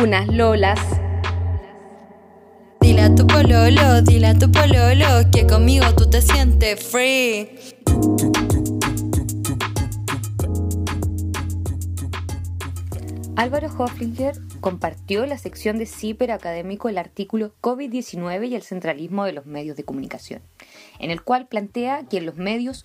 unas lolas. Dile a tu pololo, dile a tu pololo que conmigo tú te sientes free. Álvaro Hoflinger compartió en la sección de CIPER académico el artículo COVID-19 y el centralismo de los medios de comunicación, en el cual plantea que en los medios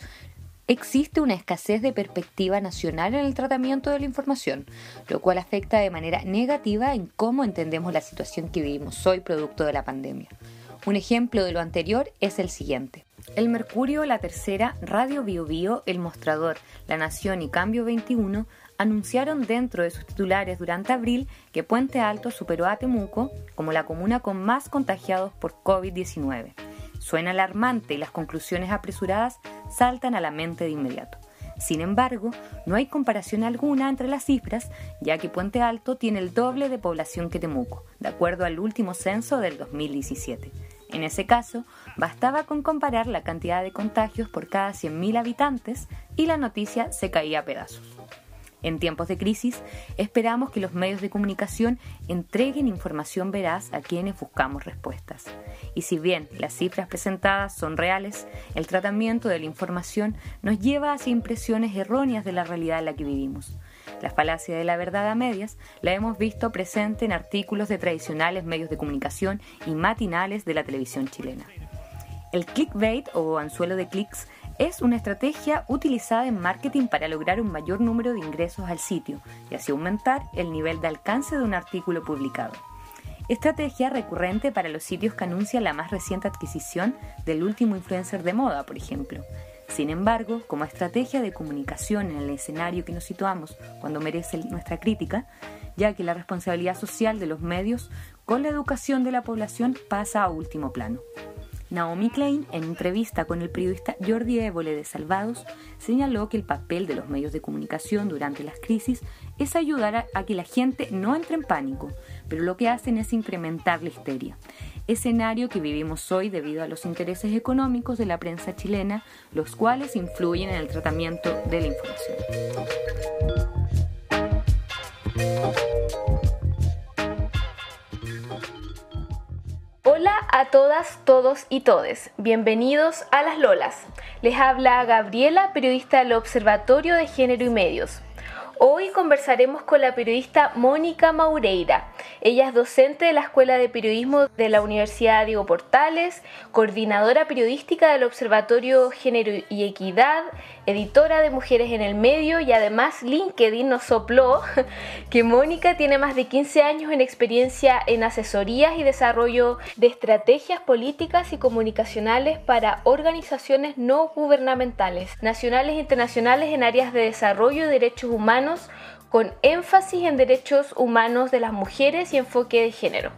existe una escasez de perspectiva nacional en el tratamiento de la información, lo cual afecta de manera negativa en cómo entendemos la situación que vivimos hoy producto de la pandemia. Un ejemplo de lo anterior es el siguiente. El Mercurio, La Tercera, Radio Bio Bio, El Mostrador, La Nación y Cambio 21 anunciaron dentro de sus titulares durante abril que Puente Alto superó a Temuco como la comuna con más contagiados por COVID-19. Suena alarmante y las conclusiones apresuradas saltan a la mente de inmediato. Sin embargo, no hay comparación alguna entre las cifras, ya que Puente Alto tiene el doble de población que Temuco, de acuerdo al último censo del 2017. En ese caso, bastaba con comparar la cantidad de contagios por cada 100.000 habitantes y la noticia se caía a pedazos. En tiempos de crisis, esperamos que los medios de comunicación entreguen información veraz a quienes buscamos respuestas. Y si bien las cifras presentadas son reales, el tratamiento de la información nos lleva hacia impresiones erróneas de la realidad en la que vivimos. La falacia de la verdad a medias la hemos visto presente en artículos de tradicionales medios de comunicación y matinales de la televisión chilena. El clickbait o anzuelo de clics es una estrategia utilizada en marketing para lograr un mayor número de ingresos al sitio y así aumentar el nivel de alcance de un artículo publicado. Estrategia recurrente para los sitios que anuncian la más reciente adquisición del último influencer de moda, por ejemplo. Sin embargo, como estrategia de comunicación en el escenario que nos situamos cuando merece nuestra crítica, ya que la responsabilidad social de los medios con la educación de la población pasa a último plano. Naomi Klein, en entrevista con el periodista Jordi Évole de Salvados, señaló que el papel de los medios de comunicación durante las crisis es ayudar a, que la gente no entre en pánico, pero lo que hacen es incrementar la histeria. Escenario que vivimos hoy debido a los intereses económicos de la prensa chilena, los cuales influyen en el tratamiento de la información. Hola a todas, todos y todes. Bienvenidos a Las Lolas. Les habla Gabriela, periodista del Observatorio de Género y Medios. Hoy conversaremos con la periodista Mónica Maureira. Ella es docente de la Escuela de Periodismo de la Universidad Diego Portales, coordinadora periodística del Observatorio Género y Equidad, editora de Mujeres en el Medio y además LinkedIn nos sopló que Mónica tiene más de 15 años en experiencia en asesorías y desarrollo de estrategias políticas y comunicacionales para organizaciones no gubernamentales, nacionales e internacionales en áreas de desarrollo y derechos humanos con énfasis en derechos humanos de las mujeres y enfoque de género.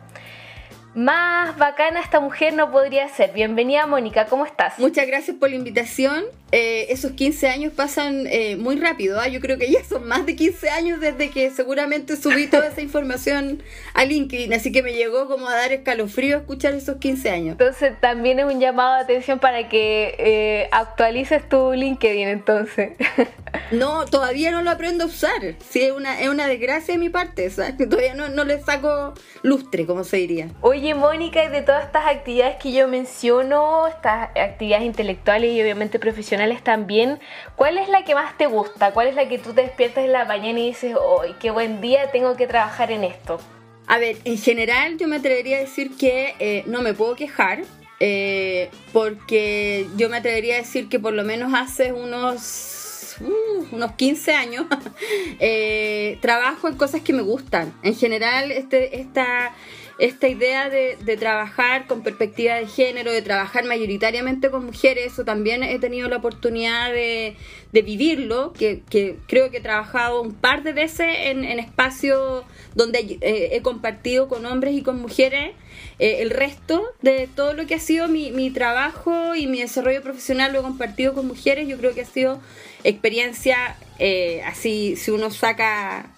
Más bacana esta mujer no podría ser. Bienvenida Mónica, ¿cómo estás? Muchas gracias por la invitación. Eh, esos 15 años pasan eh, muy rápido. ¿ah? Yo creo que ya son más de 15 años desde que seguramente subí toda esa información a LinkedIn. Así que me llegó como a dar escalofrío escuchar esos 15 años. Entonces también es un llamado de atención para que eh, actualices tu LinkedIn entonces. no, todavía no lo aprendo a usar. Sí, es una, es una desgracia de mi parte. Todavía no, no le saco lustre, como se diría. Oye, Mónica, y de todas estas actividades que yo menciono, estas actividades intelectuales y obviamente profesionales, también, ¿cuál es la que más te gusta? ¿Cuál es la que tú te despiertas en la mañana y dices, hoy qué buen día, tengo que trabajar en esto? A ver, en general yo me atrevería a decir que eh, no me puedo quejar, eh, porque yo me atrevería a decir que por lo menos hace unos, uh, unos 15 años eh, trabajo en cosas que me gustan. En general, este, esta esta idea de, trabajar con perspectiva de género, de trabajar mayoritariamente con mujeres, eso también he tenido la oportunidad de, vivirlo, que, creo que he trabajado un par de veces en, espacios donde eh, he compartido con hombres y con mujeres. Eh, el resto de todo lo que ha sido mi, mi trabajo y mi desarrollo profesional lo he compartido con mujeres, yo creo que ha sido experiencia, eh, así si uno saca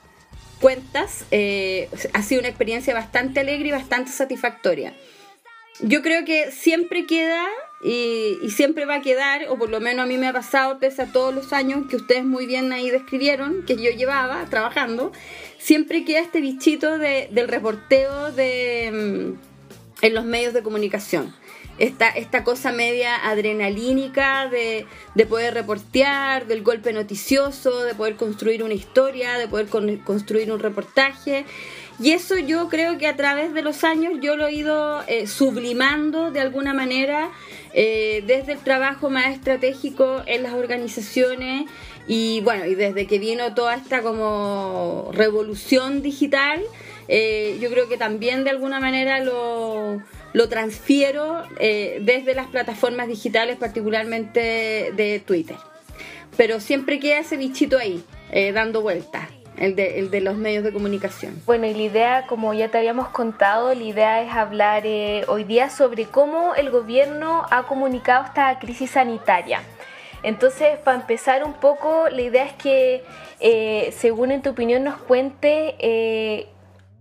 cuentas, eh, ha sido una experiencia bastante alegre y bastante satisfactoria. Yo creo que siempre queda y, siempre va a quedar, o por lo menos a mí me ha pasado, pese a todos los años que ustedes muy bien ahí describieron, que yo llevaba trabajando, siempre queda este bichito del reporteo de, mm, en los medios de comunicación esta, esta cosa media adrenalínica de, poder reportear, del golpe noticioso, de poder construir una historia, de poder construir un reportaje. Y eso yo creo que a través de los años yo lo he ido eh, sublimando de alguna manera eh, desde el trabajo más estratégico en las organizaciones y bueno, y desde que vino toda esta como revolución digital, eh, yo creo que también de alguna manera lo lo transfiero eh, desde las plataformas digitales, particularmente de Twitter. Pero siempre queda ese bichito ahí, eh, dando vueltas. El de, el de, los medios de comunicación. Bueno, y la idea, como ya te habíamos contado, la idea es hablar eh, hoy día sobre cómo el gobierno ha comunicado esta crisis sanitaria. Entonces, para empezar un poco, la idea es que, según en tu opinión, nos cuente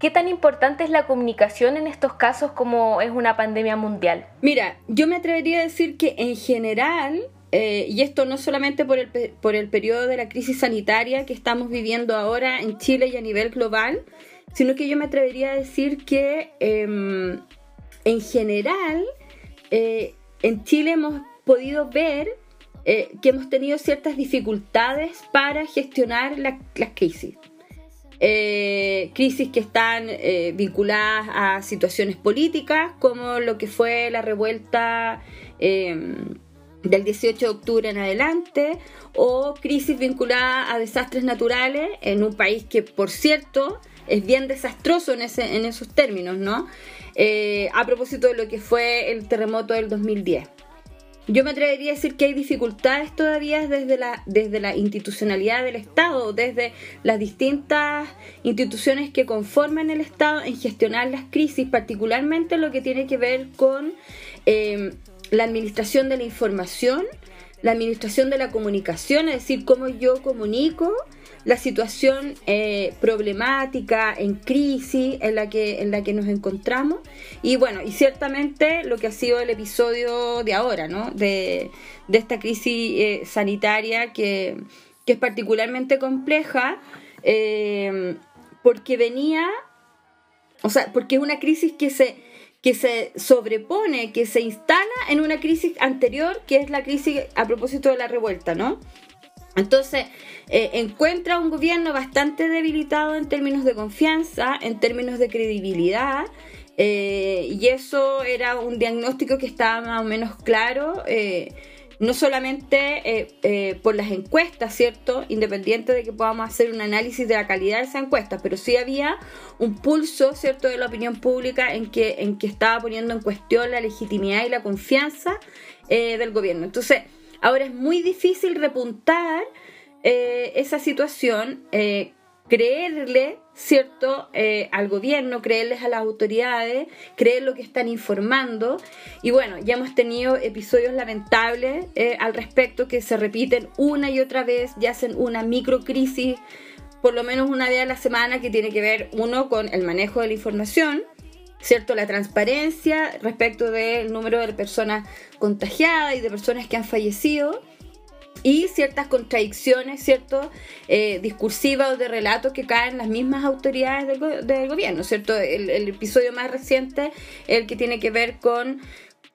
¿Qué tan importante es la comunicación en estos casos como es una pandemia mundial? Mira, yo me atrevería a decir que en general, eh, y esto no solamente por el, por el periodo de la crisis sanitaria que estamos viviendo ahora en Chile y a nivel global, sino que yo me atrevería a decir que em, en general eh, en Chile hemos podido ver eh, que hemos tenido ciertas dificultades para gestionar las crisis. Eh, crisis que están eh, vinculadas a situaciones políticas, como lo que fue la revuelta em, del 18 de octubre en adelante, o crisis vinculadas a desastres naturales en un país que, por cierto, es bien desastroso en esos términos, ¿no? Eh, a propósito de lo que fue el terremoto del 2010. Yo me atrevería a decir que hay dificultades todavía desde la, desde la institucionalidad del Estado, desde las distintas instituciones que conforman el Estado en gestionar las crisis, particularmente lo que tiene que ver con eh, la administración de la información, la administración de la comunicación, es decir, cómo yo comunico la situación eh, problemática, en crisis en la, que, en la que nos encontramos. Y bueno, y ciertamente lo que ha sido el episodio de ahora, ¿no? De, esta crisis eh, sanitaria que, es particularmente compleja, eh, porque venía, o sea, porque es una crisis que se, que se sobrepone, que se instala en una crisis anterior, que es la crisis a propósito de la revuelta, ¿no? Entonces, eh, encuentra un gobierno bastante debilitado en términos de confianza, en términos de credibilidad, eh, y eso era un diagnóstico que estaba más o menos claro, eh, no solamente por las encuestas, ¿cierto? Independiente de que podamos hacer un análisis de la calidad de esas encuestas, pero sí había un pulso, ¿cierto?, de la opinión pública en que, en que estaba poniendo en cuestión la legitimidad y la confianza del gobierno. Entonces, Ahora es muy difícil repuntar eh, esa situación, eh, creerle, ¿cierto?, eh, al gobierno, creerles a las autoridades, creer lo que están informando. Y bueno, ya hemos tenido episodios lamentables al respecto que se repiten una y otra vez y hacen una microcrisis, por lo menos una vez a la semana, que tiene que ver, uno, con el manejo de la información ¿cierto? La transparencia respecto del número de personas contagiadas y de personas que han fallecido y ciertas contradicciones, ¿cierto? Eh, discursivas o de relatos que caen las mismas autoridades del, gobierno, ¿cierto? El, el, episodio más reciente, el que tiene que ver con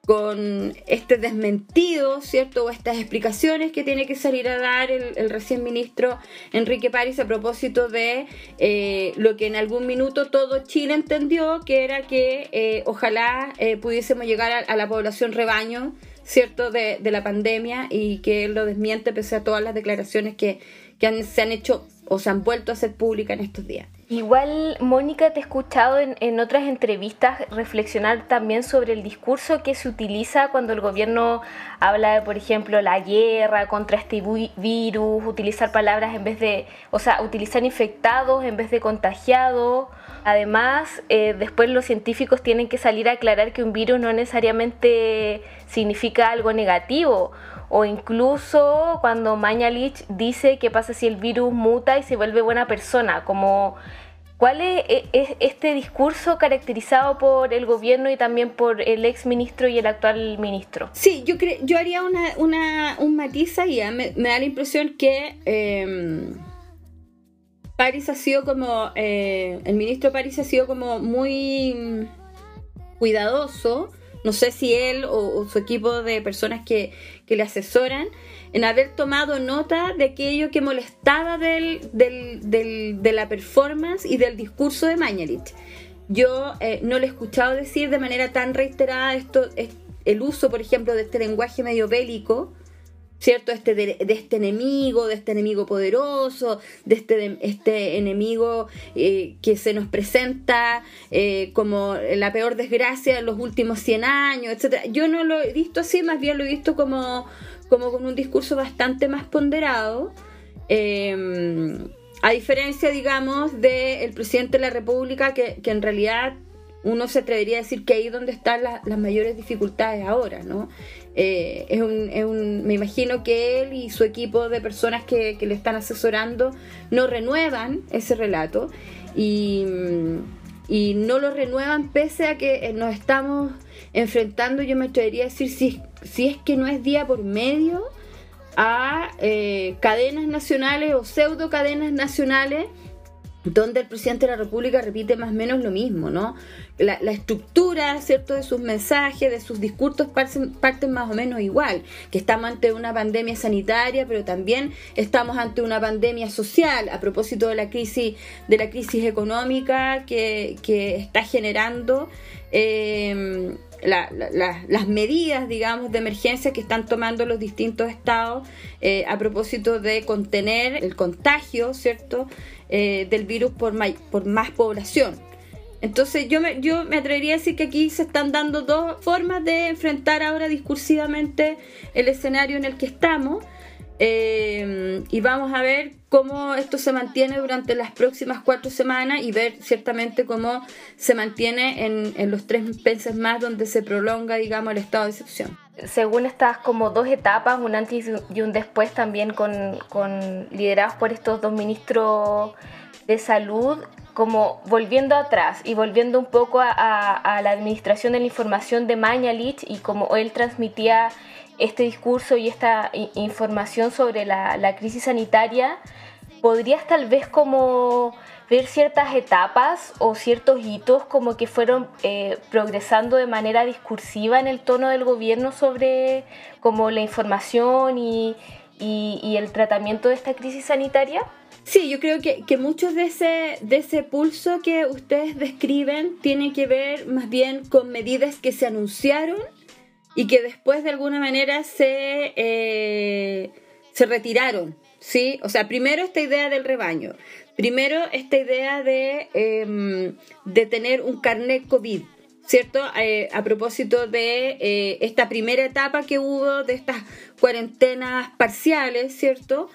con este desmentido, ¿cierto? O estas explicaciones que tiene que salir a dar el, recién ministro Enrique París a propósito de eh, lo que en algún minuto todo Chile entendió, que era que eh, ojalá eh, pudiésemos llegar a, la población rebaño, ¿cierto? De, de, la pandemia y que él lo desmiente pese a todas las declaraciones que, que se han hecho o se han vuelto a hacer públicas en estos días. Igual, Mónica, te he escuchado en, otras entrevistas reflexionar también sobre el discurso que se utiliza cuando el gobierno habla de, por ejemplo, la guerra contra este virus, utilizar palabras en vez de, o sea, utilizar infectados en vez de contagiados. Además, eh, después los científicos tienen que salir a aclarar que un virus no necesariamente significa algo negativo o incluso cuando Mañalich dice qué pasa si el virus muta y se vuelve buena persona, como ¿Cuál es, este discurso caracterizado por el gobierno y también por el ex ministro y el actual ministro? Sí, yo creo, yo haría una, un matiz ahí. ¿eh? Me, da la impresión que eh, París ha sido como, eh, el ministro París ha sido como muy cuidadoso no sé si él o, su equipo de personas que, le asesoran, en haber tomado nota de aquello que molestaba del, de la performance y del discurso de Mañalich. Yo eh, no le he escuchado decir de manera tan reiterada esto, el uso, por ejemplo, de este lenguaje medio bélico, ¿cierto? Este de, este enemigo, de este enemigo poderoso, de este, este enemigo eh, que se nos presenta eh, como la peor desgracia de los últimos 100 años, etcétera. Yo no lo he visto así, más bien lo he visto como, como con un discurso bastante más ponderado. Em, a diferencia, digamos, del presidente de la República, que, que, en realidad uno se atrevería a decir que ahí es donde están las mayores dificultades ahora, ¿no? Eh, es, un, me imagino que él y su equipo de personas que, le están asesorando no renuevan ese relato y, no lo renuevan pese a que nos estamos enfrentando, yo me atrevería a decir, si, si es que no es día por medio, a eh, cadenas nacionales o pseudo cadenas nacionales donde el presidente de la República repite más o menos lo mismo, ¿no? La, estructura, ¿cierto?, de sus mensajes, de sus discursos parten, más o menos igual, que estamos ante una pandemia sanitaria, pero también estamos ante una pandemia social, a propósito de la crisis, de la crisis económica que, está generando eh, las medidas, digamos, de emergencia que están tomando los distintos estados eh, a propósito de contener el contagio, ¿cierto?, eh, del virus por, más población. Entonces yo me, yo me atrevería a decir que aquí se están dando dos formas de enfrentar ahora discursivamente el escenario en el que estamos. Eh, y vamos a ver cómo esto se mantiene durante las próximas cuatro semanas y ver ciertamente cómo se mantiene en, los tres meses más donde se prolonga, digamos, el estado de excepción. Según estas como dos etapas, un antes y un después también con, con liderados por estos dos ministros de salud, como volviendo atrás y volviendo un poco a, la administración de la información de Mañalich y como él transmitía este discurso y esta información sobre la, crisis sanitaria, podrías tal vez como ver ciertas etapas o ciertos hitos como que fueron eh, progresando de manera discursiva en el tono del gobierno sobre como la información y, el tratamiento de esta crisis sanitaria? Sí, yo creo que, que muchos de ese, de ese pulso que ustedes describen tiene que ver más bien con medidas que se anunciaron y que después de alguna manera se, eh, se retiraron. ¿sí? O sea, primero esta idea del rebaño, primero esta idea de, em, de tener un carnet COVID. ¿Cierto? Eh, a propósito de eh, esta primera etapa que hubo de estas cuarentenas parciales, ¿cierto?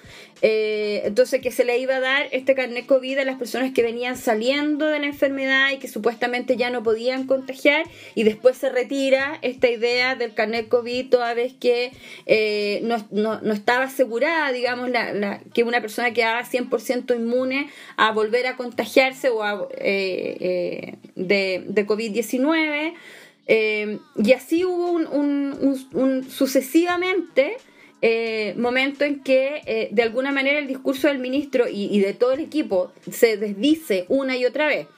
Eh, entonces que se le iba a dar este carnet COVID a las personas que venían saliendo de la enfermedad y que supuestamente ya no podían contagiar y después se retira esta idea del carnet COVID toda vez que eh, no, estaba asegurada, digamos, la, que una persona quedaba 100% inmune a volver a contagiarse o a, eh, de, de COVID-19. y así hubo un sucesivamente eh, momento en que eh, de alguna manera el discurso del ministro y, de todo el equipo se desdice una y otra vez.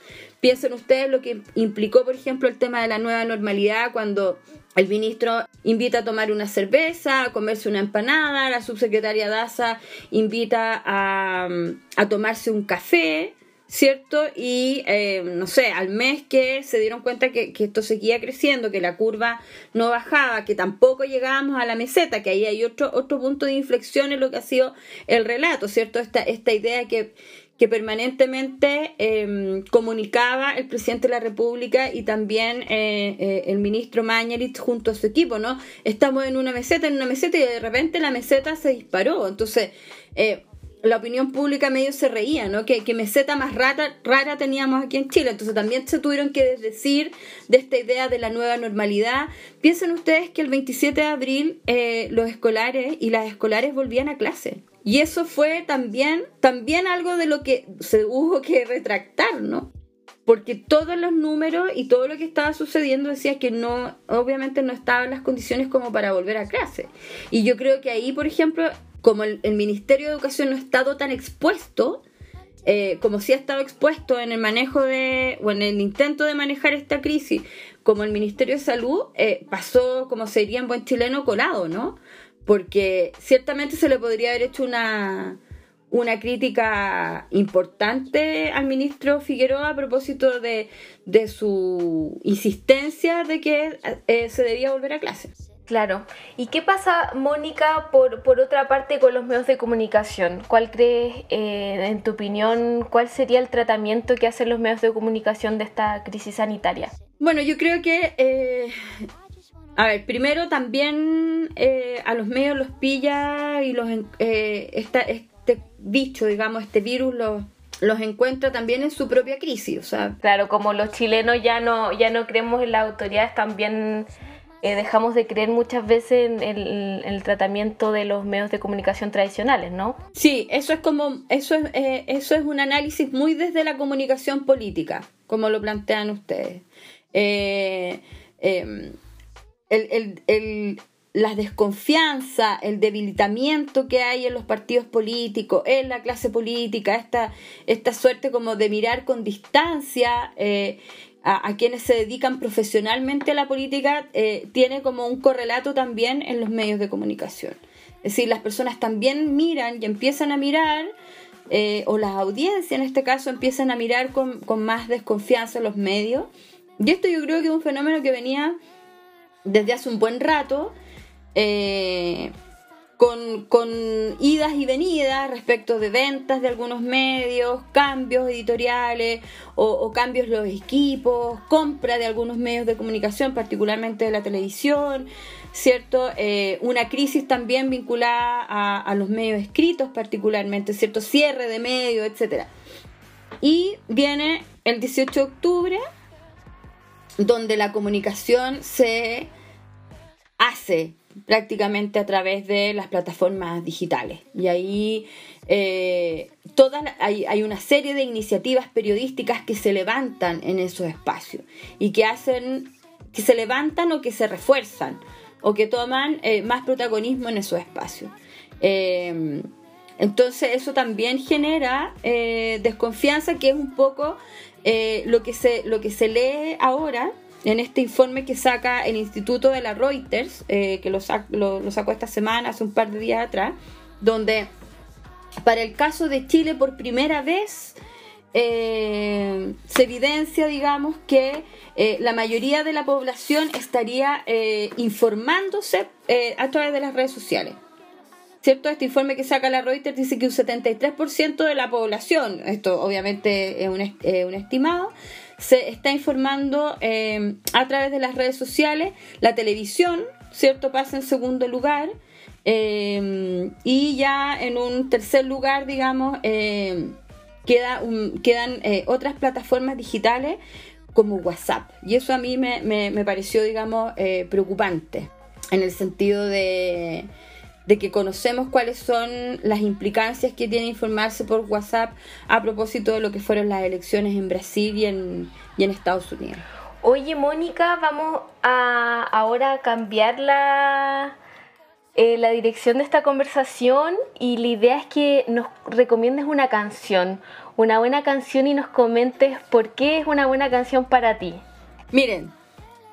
Piensen ustedes lo que implicó, por ejemplo, el tema de la nueva normalidad cuando el ministro invita a tomar una cerveza, a comerse una empanada, la subsecretaria Daza invita a, a tomarse un café. ¿Cierto? Y eh, no sé, al mes que se dieron cuenta que, esto seguía creciendo, que la curva no bajaba, que tampoco llegábamos a la meseta, que ahí hay otro, otro punto de inflexión en lo que ha sido el relato, ¿cierto? Esta, esta idea que, que permanentemente em, comunicaba el presidente de la República y también eh, eh, el ministro Mañalich junto a su equipo, ¿no? Estamos en una meseta, en una meseta y de repente la meseta se disparó. Entonces, eh, la opinión pública medio se reía, ¿no? Que, meseta más rara, rara teníamos aquí en Chile. Entonces también se tuvieron que desdecir de esta idea de la nueva normalidad. Piensen ustedes que el 27 de abril los escolares y las escolares volvían a clase. Y eso fue también, también algo de lo que se hubo que retractar, ¿no? Porque todos los números y todo lo que estaba sucediendo decía que no, obviamente no estaban las condiciones como para volver a clase. Y yo creo que ahí, por ejemplo, como el, Ministerio de Educación no ha estado tan expuesto, eh, como si ha estado expuesto en el manejo de, o en el intento de manejar esta crisis, como el Ministerio de Salud, eh, pasó, como sería en buen chileno, colado, ¿no? porque ciertamente se le podría haber hecho una, una crítica importante al ministro Figueroa a propósito de, su insistencia de que eh, se debía volver a clase. Claro. ¿Y qué pasa, Mónica, por, por otra parte con los medios de comunicación? ¿Cuál crees, eh, en tu opinión, cuál sería el tratamiento que hacen los medios de comunicación de esta crisis sanitaria? Bueno, yo creo que eh, a ver, primero también eh, a los medios los pilla y los eh, este bicho, digamos, este virus los, los encuentra también en su propia crisis. O sea, claro, como los chilenos ya no, ya no creemos en las autoridades, también eh, dejamos de creer muchas veces en el, tratamiento de los medios de comunicación tradicionales, ¿no? Sí, eso es como, eso es, eso es un análisis muy desde la comunicación política, como lo plantean ustedes. Eh, em, el, el, la desconfianza, el debilitamiento que hay en los partidos políticos, en la clase política, esta, esta suerte como de mirar con distancia eh, a, quienes se dedican profesionalmente a la política, eh, tiene como un correlato también en los medios de comunicación. Es decir, las personas también miran y empiezan a mirar, eh, o las audiencias en este caso empiezan a mirar con, con más desconfianza los medios. Y esto yo creo que es un fenómeno que venía desde hace un buen rato, eh, con, idas y venidas respecto de ventas de algunos medios, cambios editoriales o, cambios en los equipos, compra de algunos medios de comunicación, particularmente de la televisión, ¿cierto? Eh, una crisis también vinculada a, a, los medios escritos, particularmente, ¿cierto? Cierre de medios, etc. Y viene el 18 de octubre, donde la comunicación se hace prácticamente a través de las plataformas digitales. Y ahí eh, todas, hay, hay, una serie de iniciativas periodísticas que se levantan en esos espacios y que hacen, que se levantan o que se refuerzan o que toman eh, más protagonismo en esos espacios. Eh, entonces eso también genera desconfianza, que es un poco lo, que se, lo que se lee ahora en este informe que saca el Instituto de la Reuters, eh, que lo, sacó esta semana, hace un par de días atrás, donde para el caso de Chile por primera vez eh, se evidencia, digamos, que eh, la mayoría de la población estaría informándose a través de las redes sociales. ¿Cierto? Este informe que saca la Reuters dice que un 73% de la población, esto obviamente es un, un estimado, se está informando eh, a través de las redes sociales, la televisión, ¿cierto? Pasa en segundo lugar. Eh, y ya en un tercer lugar, digamos, eh, queda quedan otras plataformas digitales como WhatsApp. Y eso a mí me, me pareció, digamos, preocupante en el sentido de, de que conocemos cuáles son las implicancias que tiene informarse por WhatsApp a propósito de lo que fueron las elecciones en Brasil y en, en Estados Unidos. Oye, Mónica, vamos a ahora cambiar la, eh, la dirección de esta conversación y la idea es que nos recomiendes una canción, una buena canción y nos comentes por qué es una buena canción para ti. Miren,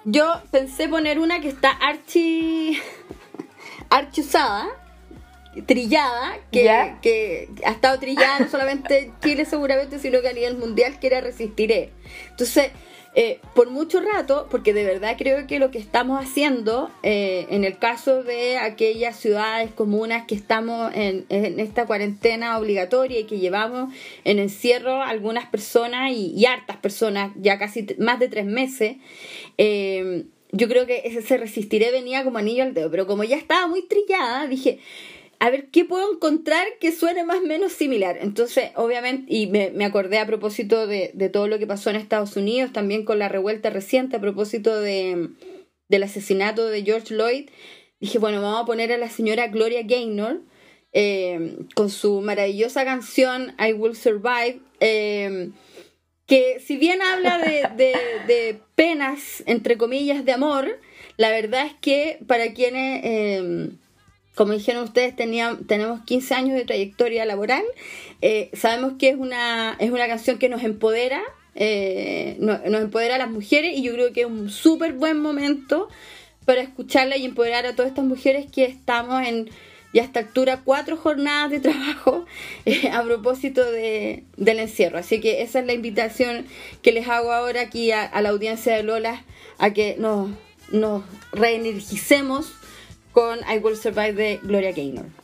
yo pensé poner una que está archi archusada, trillada, que, que, ha estado trillada no solamente en Chile seguramente, sino que a nivel mundial, que era Resistiré. Entonces, eh, por mucho rato, porque de verdad creo que lo que estamos haciendo, eh, en el caso de aquellas ciudades, comunas que estamos en, esta cuarentena obligatoria y que llevamos en encierro algunas personas y, hartas personas, ya casi más de tres meses, eh, yo creo que ese se resistiré venía como anillo al dedo, pero como ya estaba muy trillada, dije, a ver qué puedo encontrar que suene más o menos similar. Entonces, obviamente, y me, acordé a propósito de, todo lo que pasó en Estados Unidos, también con la revuelta reciente a propósito de, del asesinato de George Lloyd, dije, bueno, vamos a poner a la señora Gloria Gaynor eh, con su maravillosa canción I Will Survive. Eh, que si bien habla de, penas, entre comillas, de amor, la verdad es que para quienes eh, como dijeron ustedes, tenían, tenemos 15 años de trayectoria laboral. Eh, sabemos que es una, es una canción que nos empodera, eh, nos, empodera a las mujeres y yo creo que es un súper buen momento para escucharla y empoderar a todas estas mujeres que estamos en ya a esta altura cuatro jornadas de trabajo eh, a propósito de, del encierro. Así que esa es la invitación que les hago ahora aquí a, a la audiencia de Lola a que nos, nos reenergicemos con I Will Survive de Gloria Gaynor.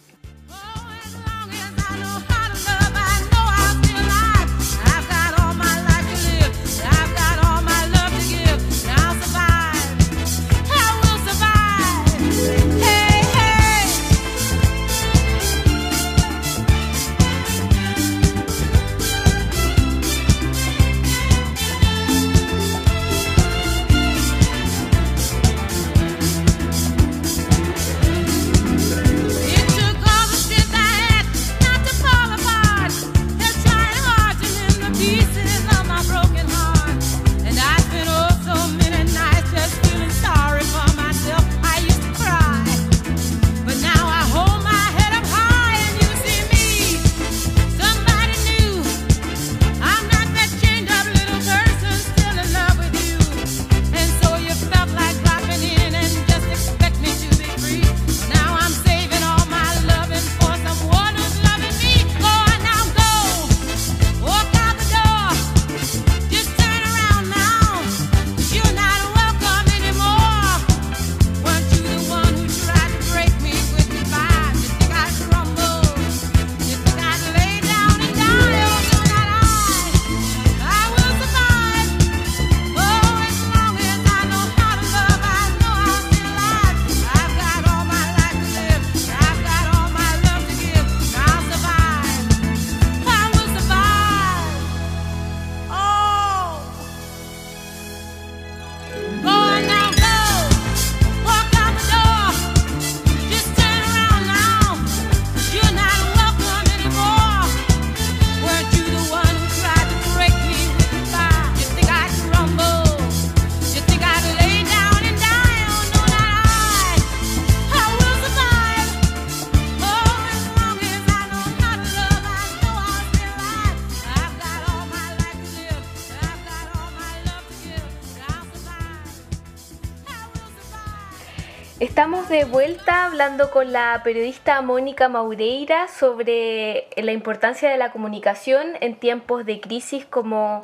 Hablando con la periodista Mónica Maureira sobre la importancia de la comunicación en tiempos de crisis como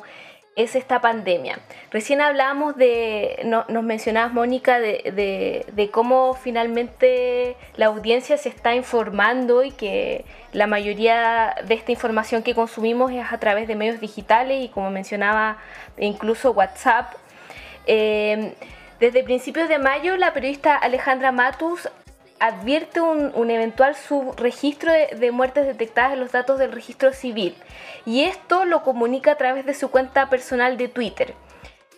es esta pandemia. Recién hablábamos de, nos mencionabas Mónica, de, cómo finalmente la audiencia se está informando y que la mayoría de esta información que consumimos es a través de medios digitales y como mencionaba incluso WhatsApp. Eh, desde principios de mayo, la periodista Alejandra Matus advierte un, eventual subregistro de, muertes detectadas en los datos del registro civil y esto lo comunica a través de su cuenta personal de Twitter.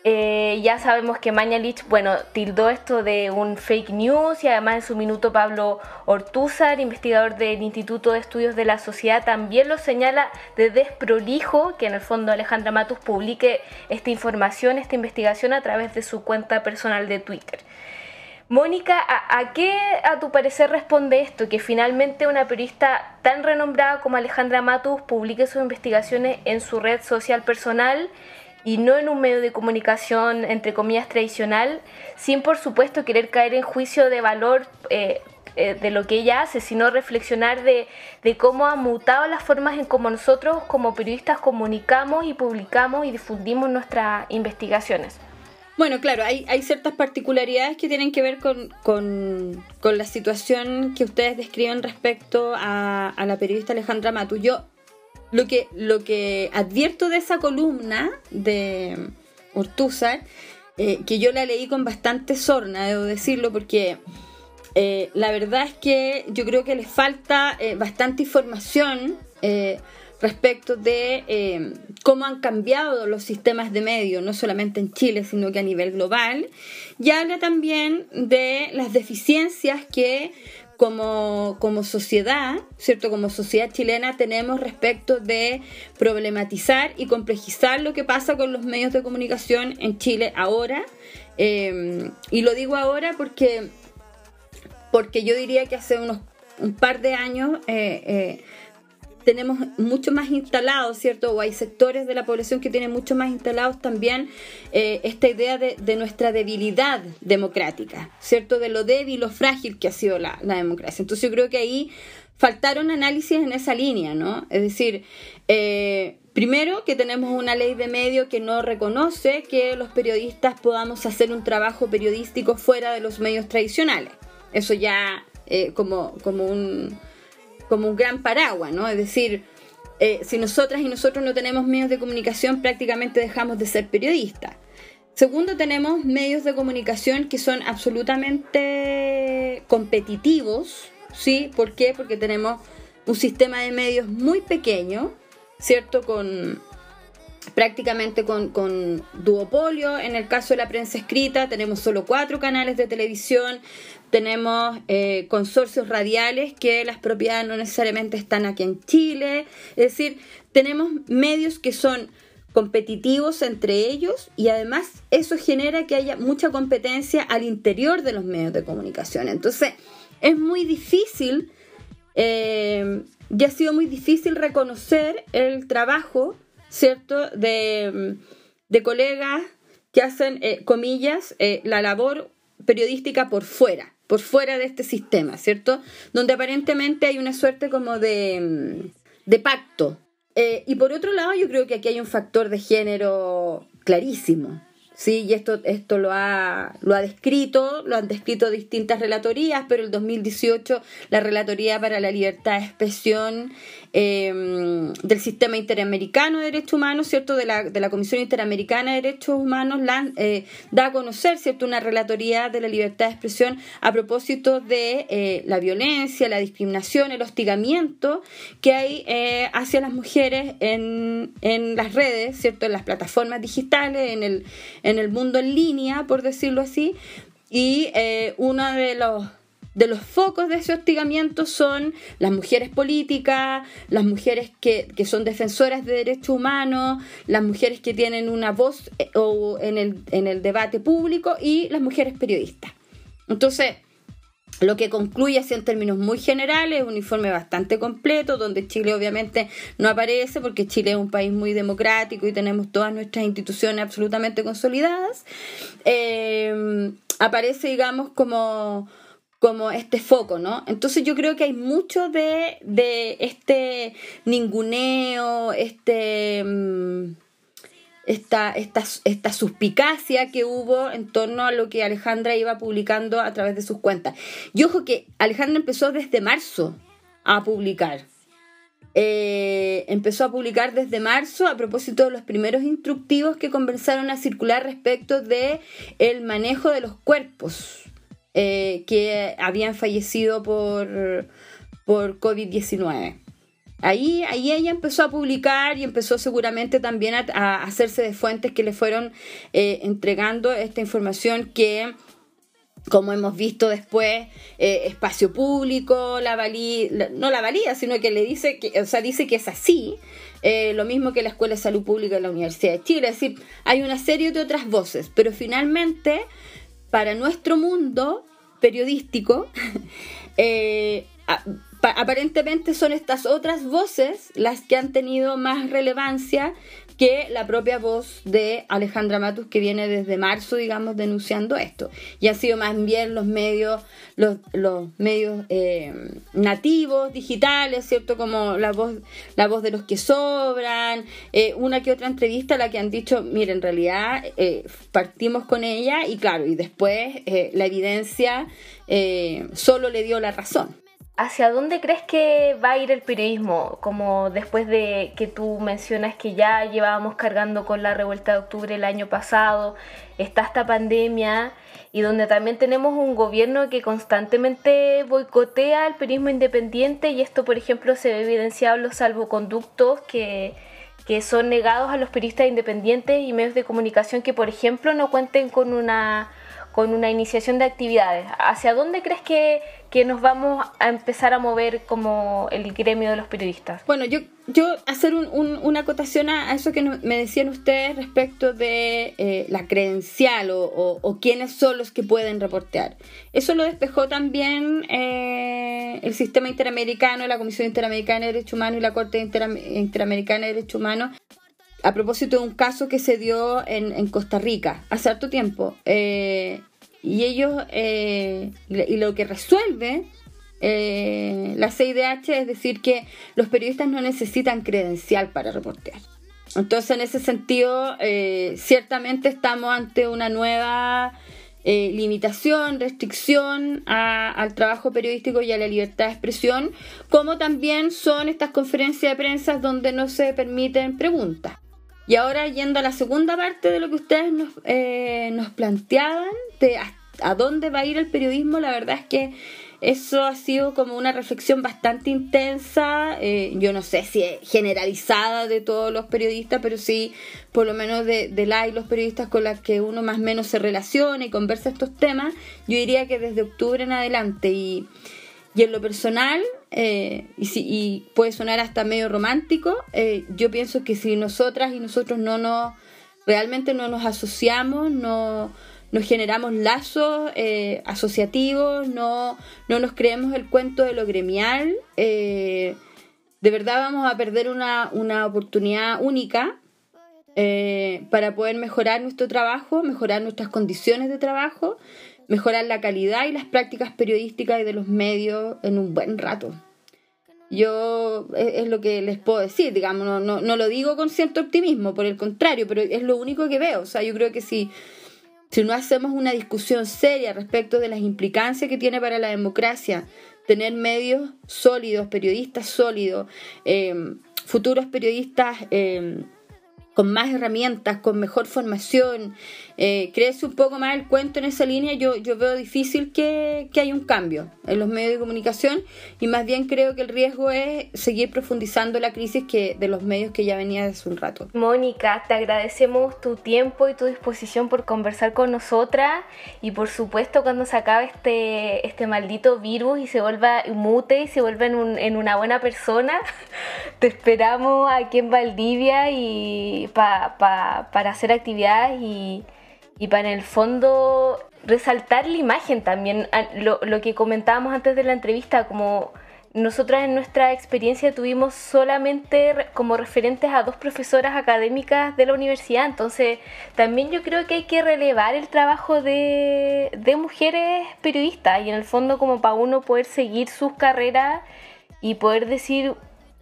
Eh, ya sabemos que Mañalich, bueno, tildó esto de un fake news y además en su minuto Pablo Ortúzar, investigador del Instituto de Estudios de la Sociedad, también lo señala de desprolijo que en el fondo Alejandra Matus publique esta información, esta investigación a través de su cuenta personal de Twitter. Mónica, ¿a, ¿a, qué a tu parecer responde esto? Que finalmente una periodista tan renombrada como Alejandra Matus publique sus investigaciones en su red social personal y no en un medio de comunicación, entre comillas, tradicional, sin por supuesto querer caer en juicio de valor eh, eh, de lo que ella hace, sino reflexionar de, de cómo ha mutado las formas en cómo nosotros como periodistas comunicamos y publicamos y difundimos nuestras investigaciones. Bueno, claro, hay, hay ciertas particularidades que tienen que ver con, con, con la situación que ustedes describen respecto a, a, la periodista Alejandra Matu. Yo lo que, lo que advierto de esa columna de Ortúzar, eh, que yo la leí con bastante sorna, debo decirlo, porque eh, la verdad es que yo creo que le falta eh, bastante información respecto de eh, cómo han cambiado los sistemas de medios, no solamente en Chile, sino que a nivel global, y habla también de las deficiencias que como, como sociedad, ¿cierto? Como sociedad chilena tenemos respecto de problematizar y complejizar lo que pasa con los medios de comunicación en Chile ahora. Eh, y lo digo ahora porque, porque yo diría que hace unos un par de años eh, tenemos mucho más instalados, ¿cierto? O hay sectores de la población que tienen mucho más instalados también eh, esta idea de, nuestra debilidad democrática, ¿cierto? De lo débil o frágil que ha sido la, democracia. Entonces yo creo que ahí faltaron análisis en esa línea, ¿no? Es decir, eh, primero que tenemos una ley de medio que no reconoce que los periodistas podamos hacer un trabajo periodístico fuera de los medios tradicionales. Eso ya eh, como, como un como un gran paraguas, ¿no? Es decir, eh, si nosotras y nosotros no tenemos medios de comunicación, prácticamente dejamos de ser periodistas. Segundo, tenemos medios de comunicación que son absolutamente competitivos, ¿sí? ¿Por qué? Porque tenemos un sistema de medios muy pequeño, ¿cierto? Con prácticamente con, con, duopolio. En el caso de la prensa escrita, tenemos solo cuatro canales de televisión, tenemos eh, consorcios radiales que las propiedades no necesariamente están aquí en Chile. Es decir, tenemos medios que son competitivos entre ellos y además eso genera que haya mucha competencia al interior de los medios de comunicación. Entonces, es muy difícil, eh, ya ha sido muy difícil reconocer el trabajo, ¿cierto?, de, de colegas que hacen, eh, comillas, la labor periodística por fuera por fuera de este sistema, ¿cierto? Donde aparentemente hay una suerte como de, de pacto. Eh, y por otro lado, yo creo que aquí hay un factor de género clarísimo. Sí, y esto, esto lo, ha, lo ha descrito, lo han descrito distintas relatorías, pero el 2018 la Relatoría para la Libertad de Expresión em, del Sistema Interamericano de Derechos Humanos, ¿cierto? De la, de la Comisión Interamericana de Derechos Humanos eh, da a conocer, ¿cierto? Una relatoría de la libertad de expresión a propósito de eh, la violencia, la discriminación, el hostigamiento que hay eh, hacia las mujeres en, en las redes, ¿cierto? En las plataformas digitales, en el en el mundo en línea, por decirlo así, y eh, uno de los de los focos de ese hostigamiento son las mujeres políticas, las mujeres que, son defensoras de derechos humanos, las mujeres que tienen una voz eh, en, el, en el debate público y las mujeres periodistas. Entonces, lo que concluye así en términos muy generales, un informe bastante completo, donde Chile obviamente no aparece porque Chile es un país muy democrático y tenemos todas nuestras instituciones absolutamente consolidadas. Eh, aparece, digamos, como, como este foco, ¿no? Entonces yo creo que hay mucho de, este ninguneo, este... Mm, esta, esta, esta suspicacia que hubo en torno a lo que Alejandra iba publicando a través de sus cuentas. Y ojo que Alejandra empezó desde marzo a publicar. Eh, empezó a publicar desde marzo a propósito de los primeros instructivos que comenzaron a circular respecto de el manejo de los cuerpos eh, que habían fallecido por, por COVID-19. Ahí, ahí ella empezó a publicar y empezó seguramente también a, hacerse de fuentes que le fueron eh, entregando esta información que como hemos visto después, eh, espacio público, la valía, no la valía, sino que le dice que, o sea, dice que es así, lo mismo que la Escuela de Salud Pública de la Universidad de Chile, es decir, hay una serie de otras voces, pero finalmente, para nuestro mundo periodístico, aparentemente son estas otras voces las que han tenido más relevancia que la propia voz de Alejandra Matus que viene desde marzo, digamos, denunciando esto. Y ha sido más bien los medios, los, los medios eh, nativos, digitales, ¿cierto? Como la voz, la voz de los que sobran, eh, una que otra entrevista a la que han dicho, mire, en realidad eh, partimos con ella y claro, y después la evidencia solo le dio la razón. ¿Hacia dónde crees que va a ir el periodismo? Como después de que tú mencionas que ya llevábamos cargando con la revuelta de octubre el año pasado, está esta pandemia y donde también tenemos un gobierno que constantemente boicotea el periodismo independiente y esto, por ejemplo, se ve evidenciado en los salvoconductos que, que son negados a los periodistas independientes y medios de comunicación que, por ejemplo, no cuenten con una con una iniciación de actividades. ¿Hacia dónde crees que, nos vamos a empezar a mover como el gremio de los periodistas? Bueno, yo, yo hacer una acotación a, eso que me decían ustedes respecto de eh, la credencial o, quiénes son los que pueden reportear. Eso lo despejó también eh, el sistema interamericano, la Comisión Interamericana de Derechos Humanos y la Corte Interamericana de Derechos Humanos a propósito de un caso que se dio en, Costa Rica hace harto tiempo. Eh, y ellos, eh, y lo que resuelve eh, la CIDH es decir que los periodistas no necesitan credencial para reportear. Entonces, en ese sentido, ciertamente estamos ante una nueva limitación, restricción al trabajo periodístico y a la libertad de expresión, como también son estas conferencias de prensa donde no se permiten preguntas. Y ahora yendo a la segunda parte de lo que ustedes nos, eh, nos planteaban, de a, dónde va a ir el periodismo, la verdad es que eso ha sido como una reflexión bastante intensa, eh, yo no sé si es generalizada de todos los periodistas, pero sí por lo menos de, de la y los periodistas con los que uno más o menos se relaciona y conversa estos temas, yo diría que desde octubre en adelante y y en lo personal, eh, y, si, y puede sonar hasta medio romántico, eh, yo pienso que si nosotras y nosotros no nos, realmente no nos asociamos, no nos generamos lazos eh, asociativos, no, no nos creemos el cuento de lo gremial, de verdad vamos a perder una, una oportunidad única para poder mejorar nuestro trabajo, mejorar nuestras condiciones de trabajo mejorar la calidad y las prácticas periodísticas y de los medios en un buen rato. Yo es, lo que les puedo decir, digamos, no, no, no, lo digo con cierto optimismo, por el contrario, pero es lo único que veo. O sea, yo creo que si, si no hacemos una discusión seria respecto de las implicancias que tiene para la democracia tener medios sólidos, periodistas sólidos, eh, futuros periodistas eh, con más herramientas, con mejor formación, eh, crece un poco más el cuento en esa línea, yo, yo veo difícil que, que haya un cambio en los medios de comunicación y más bien creo que el riesgo es seguir profundizando la crisis que, de los medios que ya venía hace un rato. Mónica, te agradecemos tu tiempo y tu disposición por conversar con nosotras y por supuesto cuando se acabe este, este maldito virus y se vuelva mute y se vuelva en, un, en una buena persona, te esperamos aquí en Valdivia y para hacer actividades y y para en el fondo resaltar la imagen también, lo, lo que comentábamos antes de la entrevista, como nosotras en nuestra experiencia tuvimos solamente como referentes a dos profesoras académicas de la universidad, entonces también yo creo que hay que relevar el trabajo de, de mujeres periodistas y en el fondo como para uno poder seguir sus carreras y poder decir,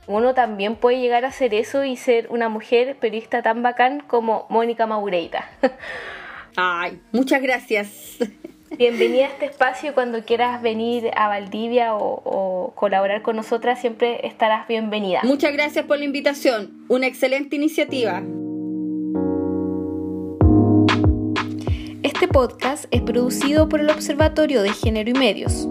uno también puede llegar a hacer eso y ser una mujer periodista tan bacán como Mónica Maureira. Ay, muchas gracias. Bienvenida a este espacio cuando quieras venir a Valdivia o, colaborar con nosotras, siempre estarás bienvenida. Muchas gracias por la invitación, una excelente iniciativa. Este podcast es producido por el Observatorio de Género y Medios.